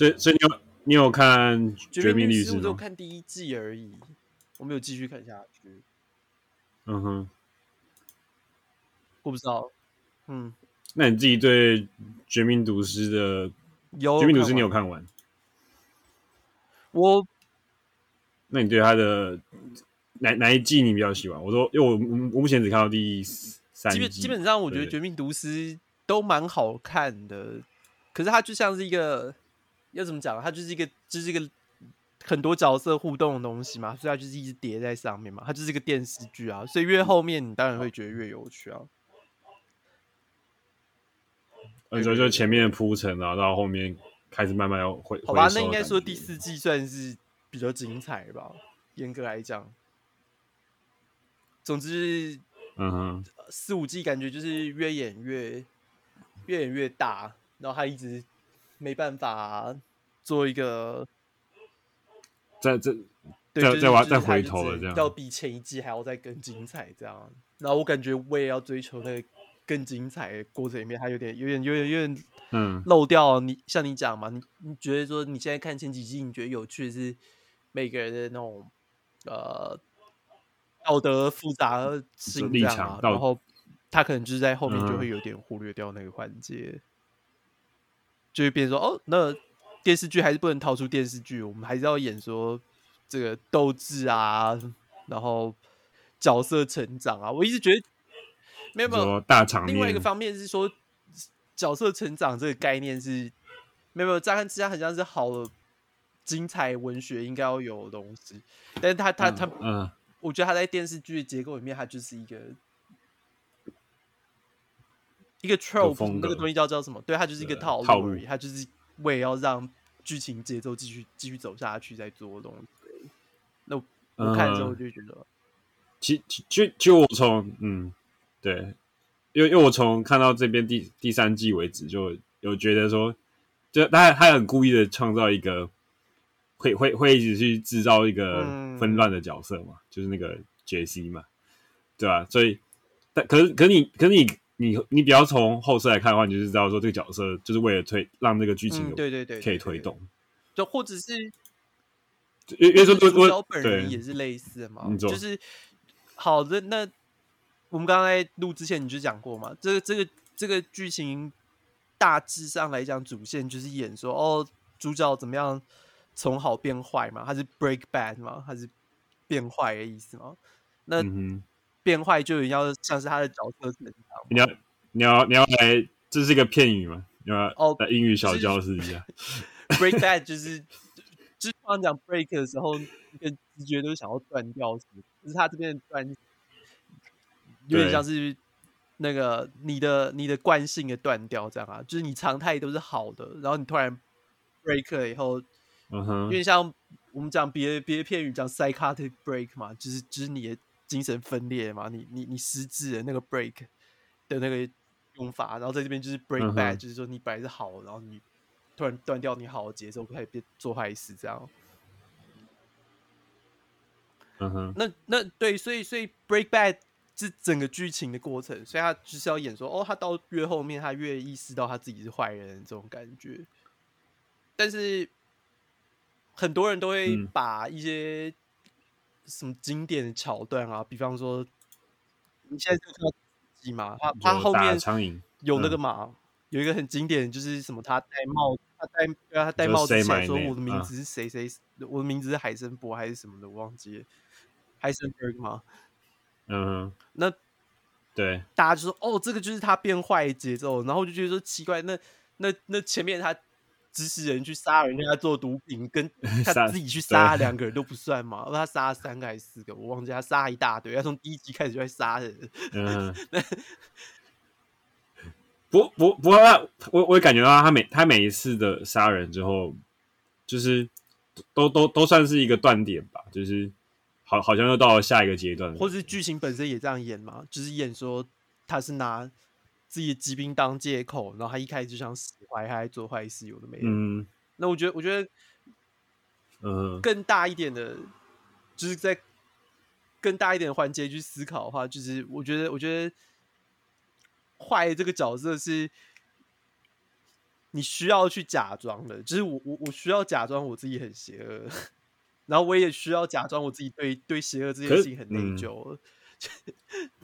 所以所以你有你有看《绝命律师》吗？我就看第一季而已，我没有继续看下去。嗯哼，我不知道。嗯，那你自己对《绝命毒师》的有《绝命毒师》你有看完？我，那你对他的哪哪一季你比较喜欢？我说，因为我我目前只看到第三季。基基本上，我觉得《绝命毒师》都蛮好看的。可是它就像是一个，要怎么讲？它就是一个，就是一个很多角色互动的东西嘛，所以它就是一直叠在上面嘛。它就是一个电视剧啊，所以越后面你当然会觉得越有趣啊。你说就前面的铺陈啊，到后面开始慢慢要回。好吧，那应该说第四季算是比较精彩吧，严格来讲。总之，嗯哼，四五季感觉就是越演越越演越大。然后他一直没办法做一个，再再对再再再回头了，这样要比前一季还要再更精彩，这样。然后我感觉我也要追求那个更精彩的过程里面，它有点有点有点有点嗯漏掉。你像你讲嘛，你你觉得说你现在看前几季，你觉得有趣的是每个人的那种呃道德复杂性这样啊，然后他可能就是在后面就会有点忽略掉那个环节。嗯就会变成说哦，那电视剧还是不能逃出电视剧，我们还是要演说这个斗志啊，然后角色成长啊。我一直觉得没有没有大场面。另外一个方面是说角色成长这个概念是没有没有乍看之下很像是好的精彩文学应该要有的东西，但是他他他嗯，嗯我觉得他在电视剧的结构里面，他就是一个。一个 trope 那个东西叫叫什么？对，它就是一个套路而已，它就是为了要让剧情节奏继续继续走下去再做的东西。那我，看的时候我就觉得，嗯、其其就就我从嗯，对，因为因为我从看到这边第第三季为止，就有觉得说，就他他很故意的创造一个会会会一直去制造一个纷乱的角色嘛，嗯、就是那个杰西嘛，对吧、啊？所以，但可是可是你可是你。你你比较从后世来看的话，你就是知道说这个角色就是为了推让这个剧情对对对可以推动，就或者是因为因为说主角本人也是类似的嘛，就是好的那我们刚才录之前你就讲过嘛，这个这个这个剧情大致上来讲主线就是演说哦主角怎么样从好变坏嘛，他是 break bad 嘛，他是变坏的意思嘛，那。嗯变坏就要像是他的角色成长。你要你要你要来，这是一个片语吗？你要哦，在英语小教室一下。就是、break that 就是就是刚讲 break 的时候，一个直觉都是想要断掉，就是他这边的断，有点像是那个你的你的惯性的断掉这样啊，就是你常态都是好的，然后你突然 break 了以后，嗯哼，因为像我们讲别的别的片语讲 psychotic break 嘛，就是就是你的。精神分裂嘛，你你你失智的那个 break 的那个用法，然后在这边就是 break bad，、嗯、就是说你本来是好，然后你突然断掉你好的节奏，开始变做坏事这样。嗯哼，那那对，所以所以 break bad 是整个剧情的过程，所以他就是要演说，哦，他到越后面他越意识到他自己是坏人这种感觉。但是很多人都会把一些、嗯。什么经典的桥段啊？比方说，你现在就看到鸡嘛，他他后面有那个嘛，嗯、有一个很经典，就是什么？他戴帽，他戴对啊，他戴帽子起来说：“我的名字是谁谁，嗯、我的名字是海森伯还是什么的？我忘记了，海森伯格吗？”嗯，那对，大家就说：“哦，这个就是他变坏的节奏。”然后我就觉得说奇怪，那那那前面他。指使人去杀人家做毒品，跟 他自己去杀两个人都不算吗？而他杀了三个还是四个？我忘记他杀一大堆，他从第一集开始就在杀人。嗯，不不不过他，我我也感觉到他每他每一次的杀人之后，就是都都都算是一个断点吧，就是好好像又到了下一个阶段，或是剧情本身也这样演嘛，就是演说他是拿。自己的疾病当借口，然后他一开始就想死坏，他还做坏事，有的没的。嗯，那我觉得，我觉得，嗯，更大一点的，就是在更大一点的环节去思考的话，就是我觉得，我觉得坏这个角色是你需要去假装的，就是我我我需要假装我自己很邪恶，然后我也需要假装我自己对对邪恶这件事情很内疚。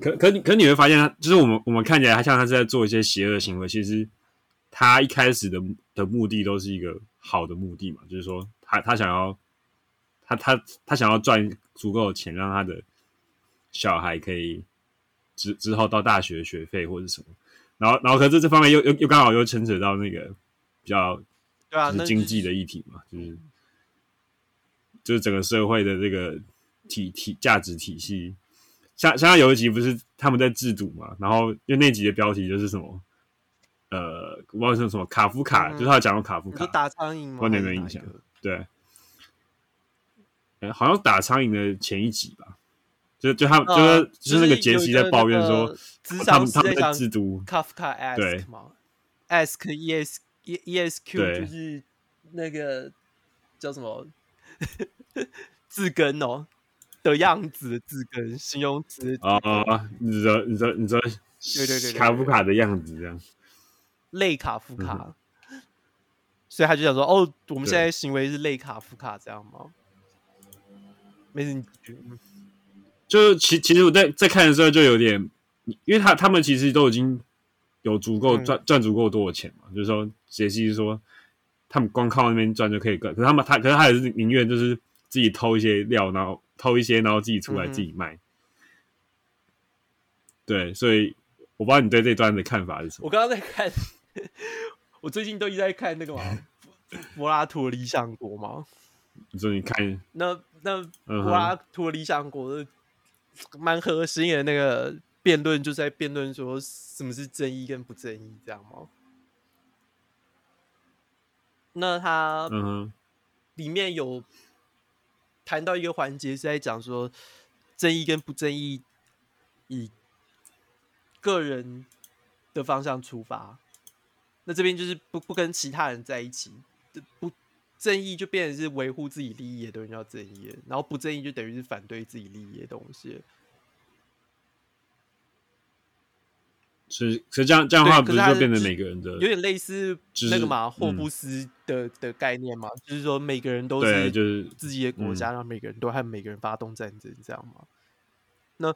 可可你可你会发现，他就是我们我们看起来，他像他是在做一些邪恶行为，其实他一开始的的目的都是一个好的目的嘛，就是说他他想要他他他想要赚足够的钱，让他的小孩可以之之后到大学学费或者什么，然后然后可是这方面又又又刚好又牵扯到那个比较对啊，就是经济的议题嘛，就是就是整个社会的这个体体价值体系。像像有一集不是他们在制毒嘛，然后因为那集的标题就是什么，呃，我不知道是什么卡夫卡，嗯、就是他讲到卡夫卡打苍蝇吗？观点的影响，对，好像打苍蝇的前一集吧，就就他们、呃、就是就是那个杰西在抱怨说，他们他们在制毒。卡夫卡 ask 嘛，ask e s e e s q 就是那个叫什么？字根哦。的样子的字根形容词啊，你说你说你说，对对对，卡夫卡的样子这样，类卡夫卡，嗯、所以他就想说，哦，我们现在行为是类卡夫卡这样吗？没事，就其其实我在在看的时候就有点，因为他他们其实都已经有足够赚赚足够多的钱嘛，嗯、就是说杰西说他们光靠那边赚就可以赚，可是他们他可是他也是宁愿就是自己偷一些料，然后。偷一些，然后自己出来自己卖。嗯、对，所以我不知道你对这段的看法是什么。我刚刚在看，我最近都一直在看那个嘛，柏拉图的理想国嘛。你说你看，那那柏拉图的理想国的蛮核心的那个辩论，就在辩论说什么是正义跟不正义，这样吗？那他嗯，里面有。谈到一个环节是在讲说，正义跟不正义以个人的方向出发，那这边就是不不跟其他人在一起，不正义就变成是维护自己利益的东西叫正义，然后不正义就等于是反对自己利益的东西。是，可是这样这样的话，不是就变成每个人的有点类似那个嘛，霍布斯的的概念嘛，就是说每个人都是就是自己的国家，让每个人都和每个人发动战争，这样嘛。那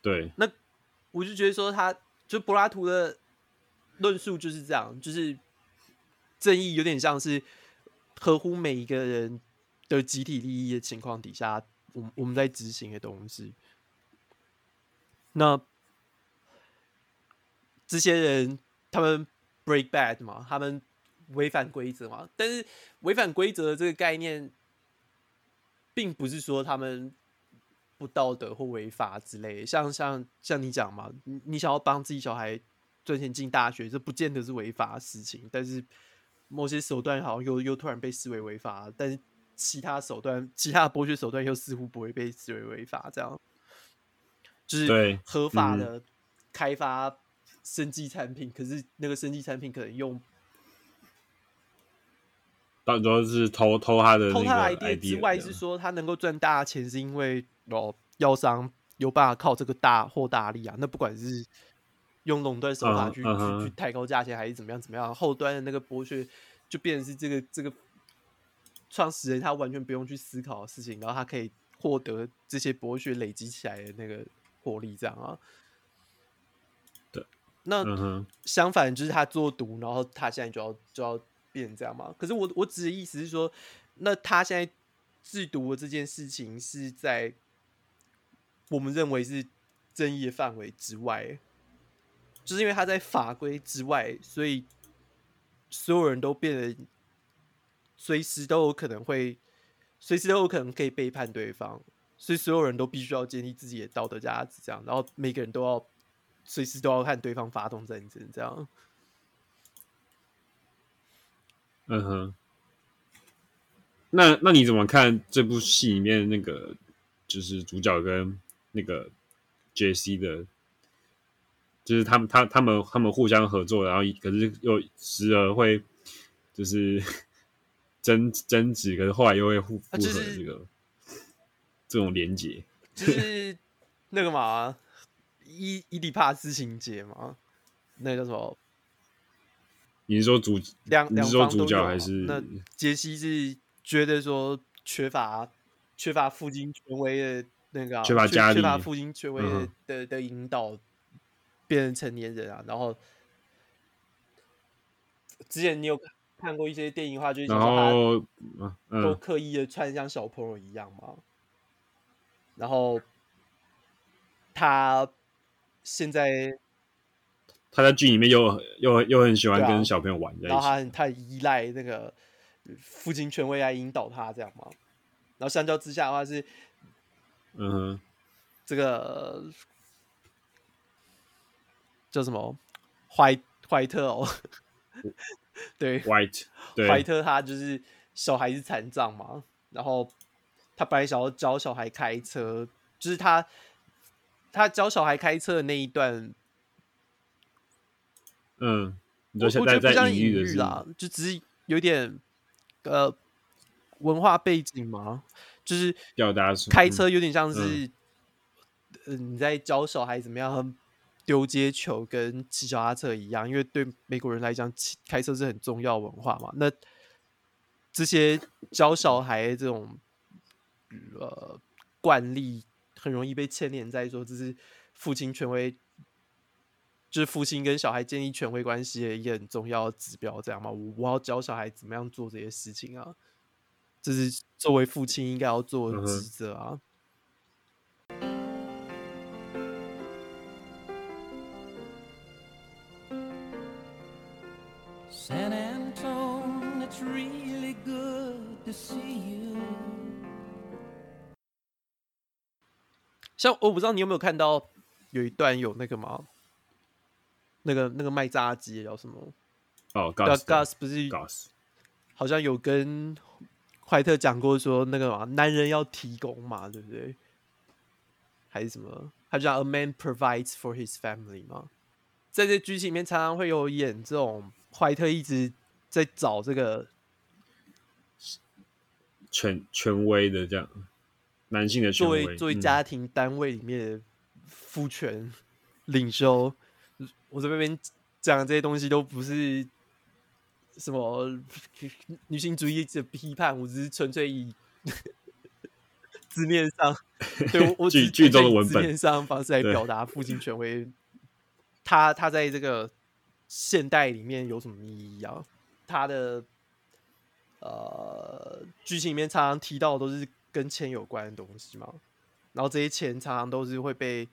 对，那我就觉得说，他就柏拉图的论述就是这样，就是正义有点像是合乎每一个人的集体利益的情况底下，我我们在执行的东西。那。这些人他们 break bad 嘛，他们违反规则嘛。但是违反规则的这个概念，并不是说他们不道德或违法之类。像像像你讲嘛，你你想要帮自己小孩赚钱进大学，这不见得是违法的事情。但是某些手段好像又又突然被视为违法，但是其他手段、其他剥削手段又似乎不会被视为违法。这样就是合法的开发。生技产品，可是那个生技产品可能用，到主要是偷偷他的偷他的 idea 之外，是说他能够赚大钱，是因为哦，药商有办法靠这个大获大利啊。那不管是用垄断手法去、uh -huh. 去去抬高价钱，还是怎么样怎么样，后端的那个剥削就变成是这个这个创始人他完全不用去思考的事情，然后他可以获得这些剥削累积起来的那个获利，这样啊。那相反就是他做毒，然后他现在就要就要变成这样嘛？可是我我指的意思是说，那他现在制毒的这件事情是在我们认为是争议的范围之外，就是因为他在法规之外，所以所有人都变得随时都有可能会，随时都有可能可以背叛对方，所以所有人都必须要建立自己的道德价值，这样，然后每个人都要。随时都要看对方发动战争，这样。嗯哼。那那你怎么看这部戏里面那个，就是主角跟那个杰西的，就是他们他他们他们互相合作，然后可是又时而会就是 争争执，可是后来又会互复合这个、啊就是、这种连结，就是那个嘛。伊伊底帕斯情节吗？那个叫什么？你是说主两两方主角还是？那杰西是觉得说缺乏缺乏父亲权威的那个缺乏家缺乏父亲权威的、嗯、的的引导，变成成年人啊。然后之前你有看过一些电影的话，就是说他都刻意的穿像小朋友一样嘛。然后他现在。他在剧里面又又又很喜欢跟小朋友玩在一起，然后他很他很依赖那个父亲权威来引导他这样嘛。然后相较之下的话是，嗯哼，这个叫什么？怀怀特哦，对，White，怀特他就是小孩子残障嘛，然后他本来想要教小孩开车，就是他他教小孩开车的那一段。嗯，我我觉得不像隐喻啦，就只是有点呃文化背景嘛，就是表达开车有点像是嗯，嗯，你在教小孩怎么样丢接球跟骑脚踏车一样，因为对美国人来讲，开车是很重要文化嘛。那这些教小孩这种呃惯例，很容易被牵连在说这是父亲权威。就是父亲跟小孩建立权威关系的一个很重要的指标，这样嘛？我我要教小孩怎么样做这些事情啊，这是作为父亲应该要做的职责啊。像我不知道你有没有看到有一段有那个吗？那个那个卖炸鸡叫什么？哦，Gus 不是，Gus 好像有跟怀特讲过说那个嘛，男人要提供嘛，对不对？还是什么？他就讲 A man provides for his family 嘛。在这剧情里面，常常会有演这种怀特一直在找这个权权威的这样男性的权威，作为作为家庭单位里面的父权 领袖。我这边讲的这些东西都不是什么 女性主义的批判，我只是纯粹以 字面上对我剧剧中的文本字面上方式来表达父亲权威。他他在这个现代里面有什么意义啊？他的呃剧情里面常常提到的都是跟钱有关的东西嘛，然后这些钱常常都是会被。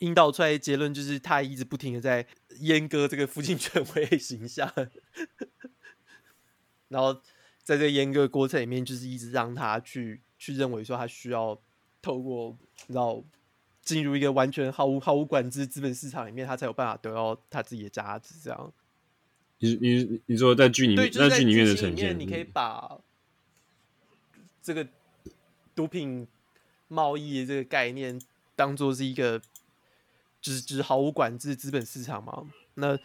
引导出来的结论就是，他一直不停的在阉割这个父亲权威形象，然后在这个阉割过程里面，就是一直让他去去认为说，他需要透过然后进入一个完全毫无毫无管制资本市场里面，他才有办法得到他自己的价值。这样，你你你说在剧里面，在剧里面的呈现，你可以把这个毒品贸易的这个概念当做是一个。只只毫无管制资本市场嘛？那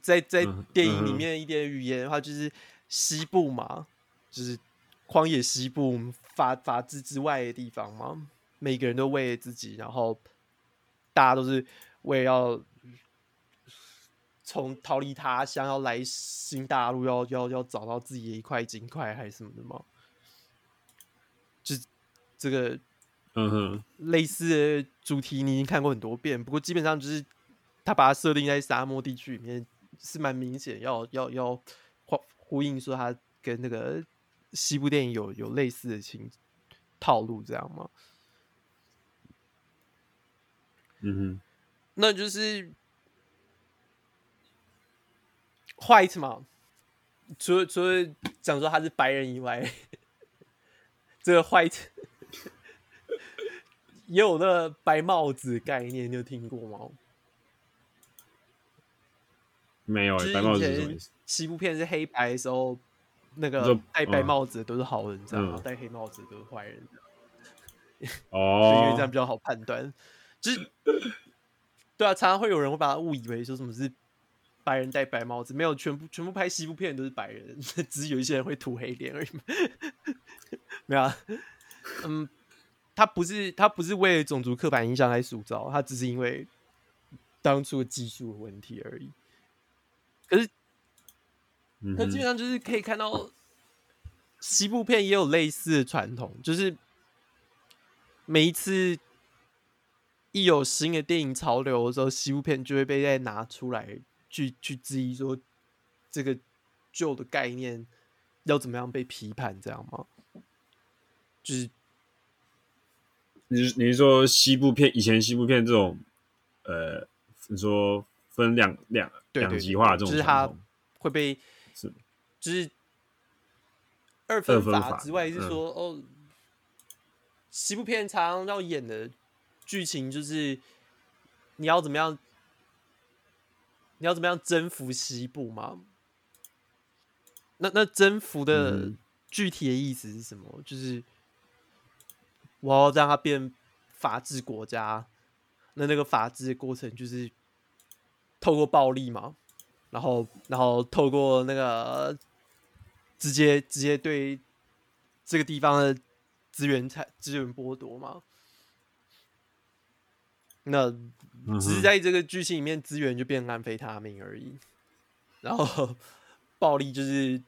在在电影里面一点语言的话，就是西部嘛，就是荒野西部法法治之外的地方嘛。每个人都为了自己，然后大家都是为了要从逃离他乡要来新大陆，要要要找到自己的一块金块还是什么的吗？就这个。嗯哼，类似的主题你已经看过很多遍，不过基本上就是他把它设定在沙漠地区里面，是蛮明显要要要呼呼应说他跟那个西部电影有有类似的情套路这样吗？嗯哼，那就是 White 嘛，除了除了讲说他是白人以外，这个 White。也有那个白帽子概念，你有听过吗？没有、欸，白帽子是什么意思？西部片是黑白的时候，那个戴白帽子的都是好人，这样戴、嗯、黑帽子的都是坏人。哦，因为这样比较好判断。就是，对啊，常常会有人会把它误以为说什么是白人戴白帽子，没有，全部全部拍西部片都是白人，只是有一些人会涂黑脸而已。没有啊，嗯。他不是他不是为了种族刻板印象来塑造，他只是因为当初的技术的问题而已。可是，他基本上就是可以看到，西部片也有类似的传统，就是每一次一有新的电影潮流的时候，西部片就会被再拿出来去去质疑说，这个旧的概念要怎么样被批判，这样吗？就是，你你是说西部片以前西部片这种，呃，你说分两两两极化这种，就是它会被是，就是二分法之外是说哦，西部片常常要演的剧情就是你要怎么样，你要怎么样征服西部吗？那那征服的具体的意思是什么？嗯、就是。我要让它变法治国家，那那个法治的过程就是透过暴力嘛，然后然后透过那个直接直接对这个地方的资源产资源剥夺嘛，那只是在这个剧情里面资源就变安非他命而已，然后 暴力就是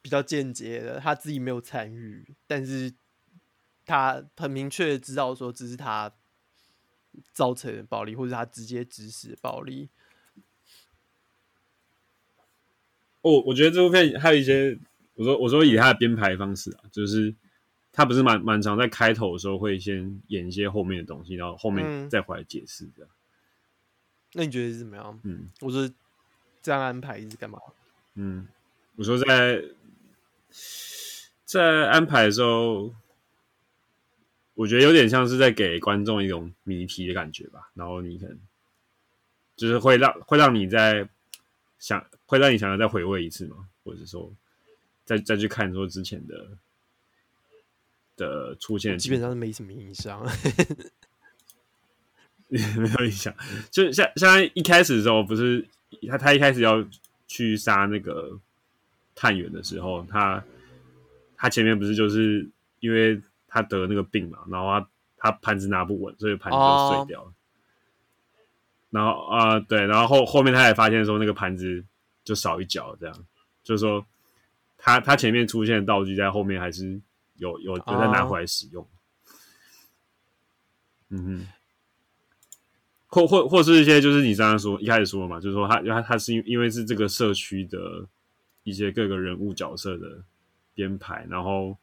比较间接的，他自己没有参与，但是。他很明确的知道说，这是他造成的暴力，或者他直接指使的暴力。哦，我觉得这部片还有一些，我说我说以他的编排方式啊，就是他不是蛮蛮常在开头的时候会先演一些后面的东西，然后后面再回来解释这样。嗯。那你觉得是怎么样？嗯，我说这样安排是干嘛？嗯，我说在在安排的时候。我觉得有点像是在给观众一种谜题的感觉吧，然后你可能就是会让会让你在想，会让你想要再回味一次嘛，或者说再再去看说之前的的出现，基本上是没什么影响，没有影响。就像像一开始的时候，不是他他一开始要去杀那个探员的时候，他他前面不是就是因为。他得那个病嘛，然后他他盘子拿不稳，所以盘子就碎掉了。Oh. 然后啊、呃，对，然后后后面他也发现说那个盘子就少一角，这样就是说他他前面出现的道具在后面还是有有有在拿回来使用。Oh. 嗯哼，或或或是一些就是你刚刚说一开始说的嘛，就是说他他他是因因为是这个社区的一些各个人物角色的编排，然后。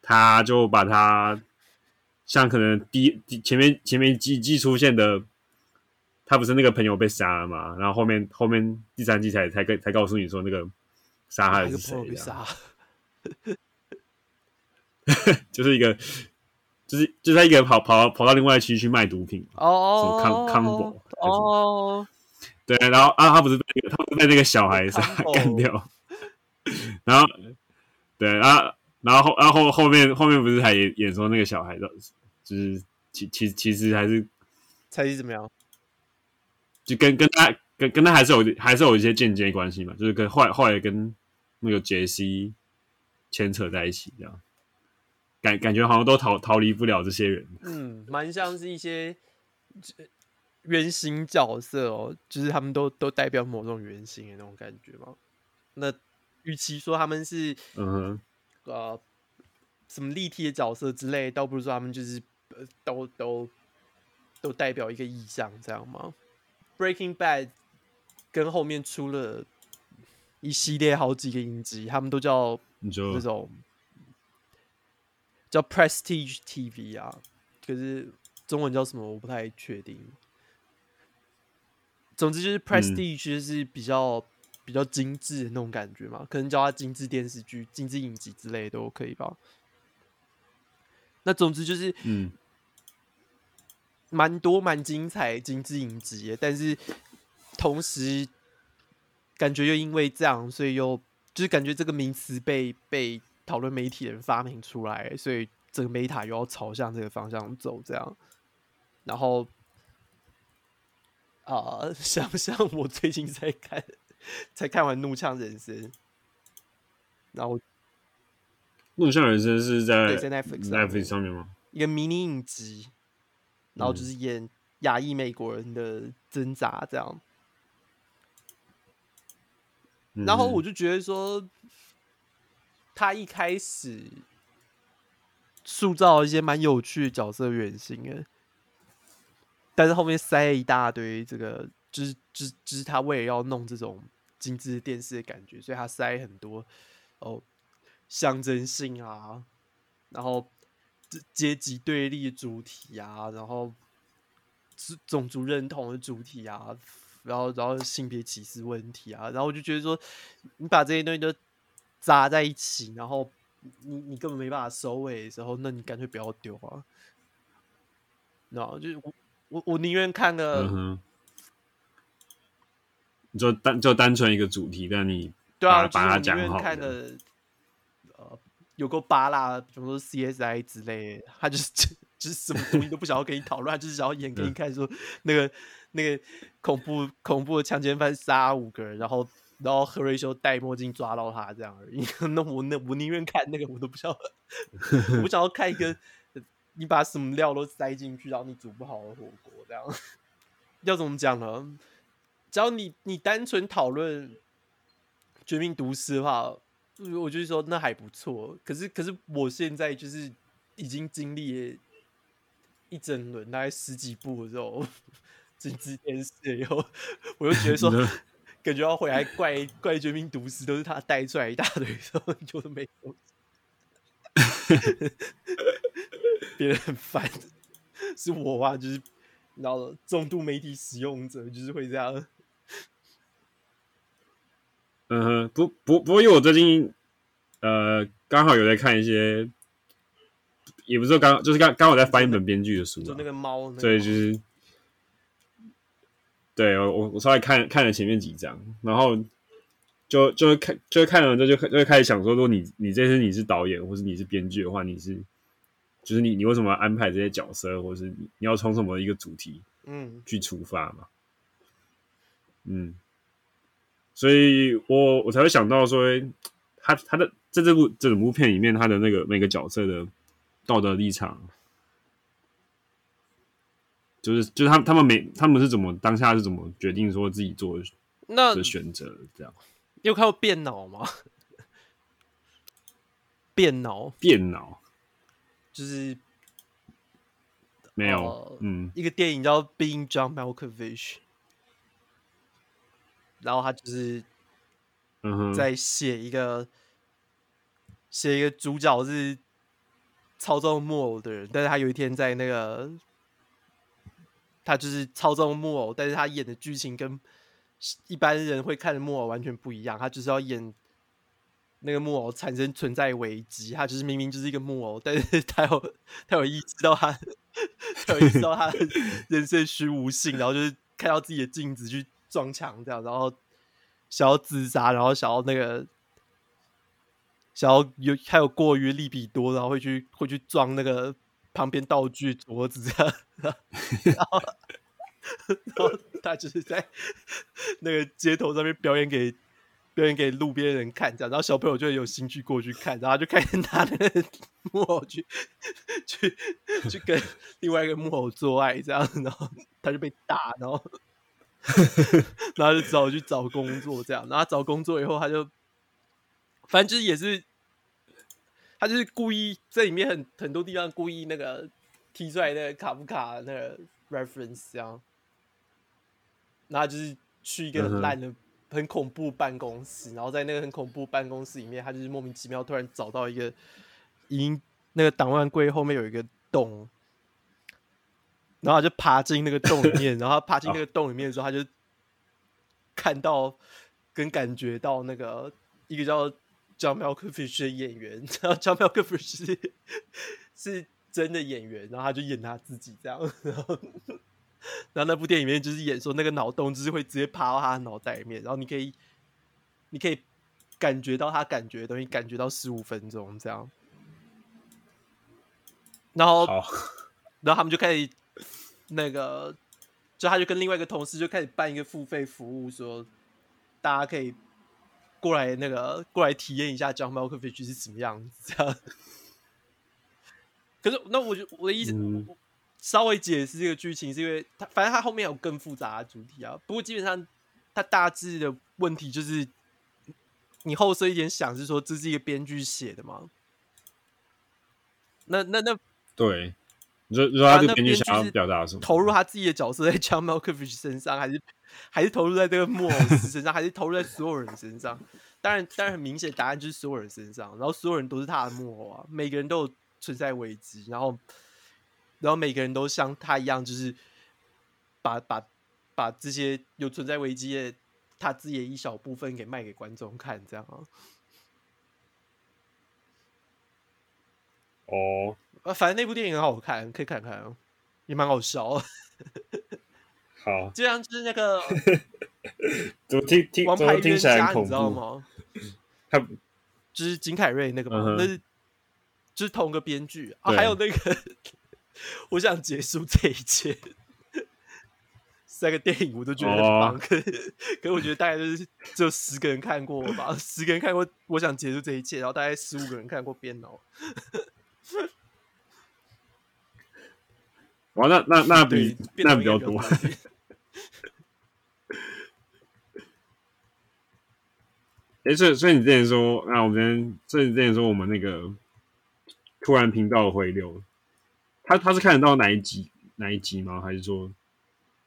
他就把他像可能第一前面前面几季出现的，他不是那个朋友被杀了嘛？然后后面后面第三季才才跟才告诉你说那个杀害的是谁？杀，就是一个就是就是他一个人跑跑跑到另外区去卖毒品哦，康康博哦，对，然后啊他不是被他不是被那个小孩杀干掉，然后对然后。然后后，然后后面后面不是还演演说那个小孩的，就是其其其实还是猜是怎么样？就跟跟他跟跟他还是有还是有一些间接关系嘛，就是跟后来后来跟那个杰西牵扯在一起，这样感感觉好像都逃逃离不了这些人。嗯，蛮像是一些原型角色哦，就是他们都都代表某种原型的那种感觉嘛。那与其说他们是嗯哼。呃，什么立体的角色之类，倒不如说他们就是呃，都都都代表一个意象，这样吗？Breaking Bad 跟后面出了一系列好几个影集，他们都叫这种叫 Prestige TV 啊，可是中文叫什么我不太确定。总之就是 Prestige 就是比较。嗯比较精致的那种感觉嘛，可能叫它精致电视剧、精致影集之类都可以吧。那总之就是，嗯，蛮多蛮精彩精致影集，但是同时感觉又因为这样，所以又就是感觉这个名词被被讨论媒体人发明出来，所以这个 Meta 又要朝向这个方向走，这样。然后啊、呃，想不像我最近在看。才看完《怒呛人生》，然后《怒呛人生》是在 Netflix 上面吗？一个迷你影集，然后就是演亚裔美国人的挣扎这样。然后我就觉得说，他一开始塑造一些蛮有趣的角色原型的，但是后面塞了一大堆这个，就是就是就是他为了要弄这种精致电视的感觉，所以他塞很多哦象征性啊，然后阶级对立的主体啊，然后种族认同的主体啊。然后，然后性别歧视问题啊，然后我就觉得说，你把这些东西都扎在一起，然后你你根本没办法收尾的时候，那你干脆不要丢啊。然后就是我我我宁愿看个，嗯哼，就单就单纯一个主题，但你对啊，把它讲好。看的呃，有个巴拉，比如说 CSI 之类的，他就是 就是什么东西都不想要跟你讨论，他就是想要演给你看，说那个。那个恐怖恐怖的强奸犯杀五个人，然后然后何瑞修戴墨镜抓到他这样而已。那我那我宁愿看那个，我都不想，我想要看一个你把什么料都塞进去，然后你煮不好的火锅这样。要怎么讲呢？只要你你单纯讨论《绝命毒师》的话，我就是说那还不错。可是可是我现在就是已经经历了一整轮大概十几部的时候。这支电视以后，我又觉得说，感觉要回来怪怪绝命毒师都是他带出来一大堆，然后就是没有，别人很烦，是我啊，就是然后重度媒体使用者就是会这样。嗯哼，不不不过因为我最近呃刚好有在看一些，也不是说刚就是刚刚好在翻一本编剧的书，就那个猫，对，就是。对，我我稍微看看了前面几张，然后就就看就看了，就就就会开始想说，如果你你这次你是导演或是你是编剧的话，你是就是你你为什么要安排这些角色，或是你你要从什么一个主题嗯去出发嘛？嗯，嗯，所以我我才会想到说，他他的在这部这整部片里面，他的那个每个角色的道德立场。就是就是他们他们没他们是怎么当下是怎么决定说自己做的那的选择这样？你有看过变脑吗？变脑 变脑就是没有、呃、嗯，一个电影叫《Being John Malkovich》，然后他就是嗯哼，在写一个写、嗯、一个主角是操纵木偶的人，但是他有一天在那个。他就是操纵木偶，但是他演的剧情跟一般人会看的木偶完全不一样。他就是要演那个木偶产生存在危机，他就是明明就是一个木偶，但是他有他有意识到他，他有意识到他 人生虚无性，然后就是看到自己的镜子去撞墙这样，然后想要自杀，然后想要那个想要有还有过于利比多，然后会去会去撞那个。旁边道具桌子这样，然后，然后他就是在那个街头上面表演给表演给路边人看，这样，然后小朋友就有兴趣过去看，然后就开始拿那个木偶去去去跟另外一个木偶做爱，这样，然后他就被打，然后然后就只好去找工作，这样，然后找工作以后，他就反正就是也是。他就是故意在里面很很多地方故意那个提出来那个卡夫卡那个 reference 这样，然后就是去一个很烂的很恐怖办公室，然后在那个很恐怖办公室里面，他就是莫名其妙突然找到一个，已经那个档案柜后面有一个洞，然后他就爬进那个洞里面，然后他爬进那个洞里面的时候，他就看到跟感觉到那个一个叫。John Malkovich 的演员，然后 John Malkovich 是是真的演员，然后他就演他自己这样，然后然后那部电影里面就是演说那个脑洞就是会直接爬到他的脑袋里面，然后你可以你可以感觉到他感觉的东西，感觉到十五分钟这样，然后然后他们就开始那个，就他就跟另外一个同事就开始办一个付费服务，说大家可以。过来那个过来体验一下 John Malkovich 是什么样子这样，可可是那我就我的意思，嗯、稍微解释这个剧情，是因为他反正他后面有更复杂的主题啊。不过基本上他大致的问题就是，你后设一点想是说这是一个编剧写的吗？那那那对。你说，你说他这个编剧想要表达什么？投入他自己的角色在 John Malkovich 身上，还是还是投入在这个木偶斯身上，还是投入在所有人身上？当然，当然很明显，答案就是所有人身上。然后所有人都是他的木偶啊，每个人都有存在危机，然后，然后每个人都像他一样，就是把把把这些有存在危机的他自己的一小部分给卖给观众看，这样啊。哦。反正那部电影很好看，可以看看，也蛮好笑。好，就像就是那个，怎么听听？王牌冤家，你知道吗？他就是金凯瑞那个嘛，那是就是同个编剧啊。还有那个，我想结束这一切。三个电影我都觉得很棒，可可是我觉得大概就是只有十个人看过吧，十个人看过。我想结束这一切，然后大概十五个人看过编脑。哇，那那那比那比较多。哎，所以所以你之前说，那我们之前，所以你之前说我们那个突然频道回流，他他是看得到哪一集哪一集吗？还是说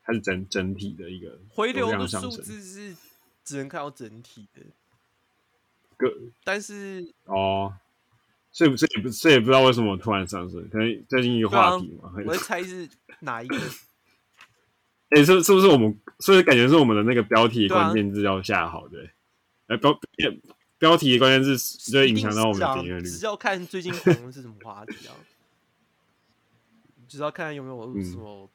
它是整整体的一个回流的数字是只能看到整体的？个但是哦。所以，所以不，所以也不知道为什么突然上升，可能最近一个话题嘛。我在猜是哪一个？哎、欸，是是不是我们？所以感觉是我们的那个标题关键字要下好，对？哎、啊，标标题的关键是就会影响到我们的点阅率。只要看最近可能是什么话题啊？只要看有没有什么。嗯、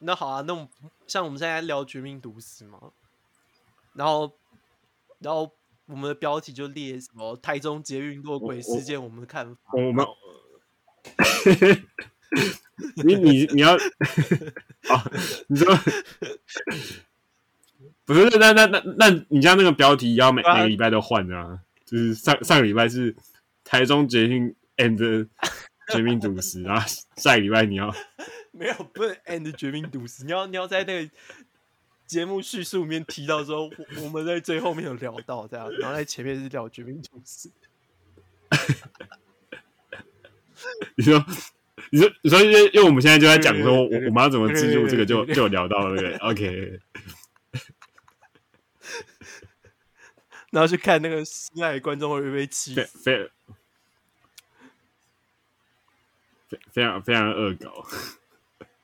那好啊，那我像我们现在聊《绝命毒师》嘛，然后，然后。我们的标题就列什么台中捷运落轨事件，我们的看法。我们，你你你要 啊？你说不是？那那那那你家那个标题要每每个礼拜都换啊？就是上上个礼拜是台中捷运 and 绝命毒师，然后下个礼拜你要 没有不是 and 绝命毒师，你要你要在那个。节目叙述里面提到说，我们在最后面有聊到这样，然后在前面是聊绝命毒师。你说，你说，你说，因为因为我们现在就在讲说，我我们要怎么记录这个，就就有聊到了，对，OK。然后去看那个心爱的观众会不会被气，非非非常非常恶搞。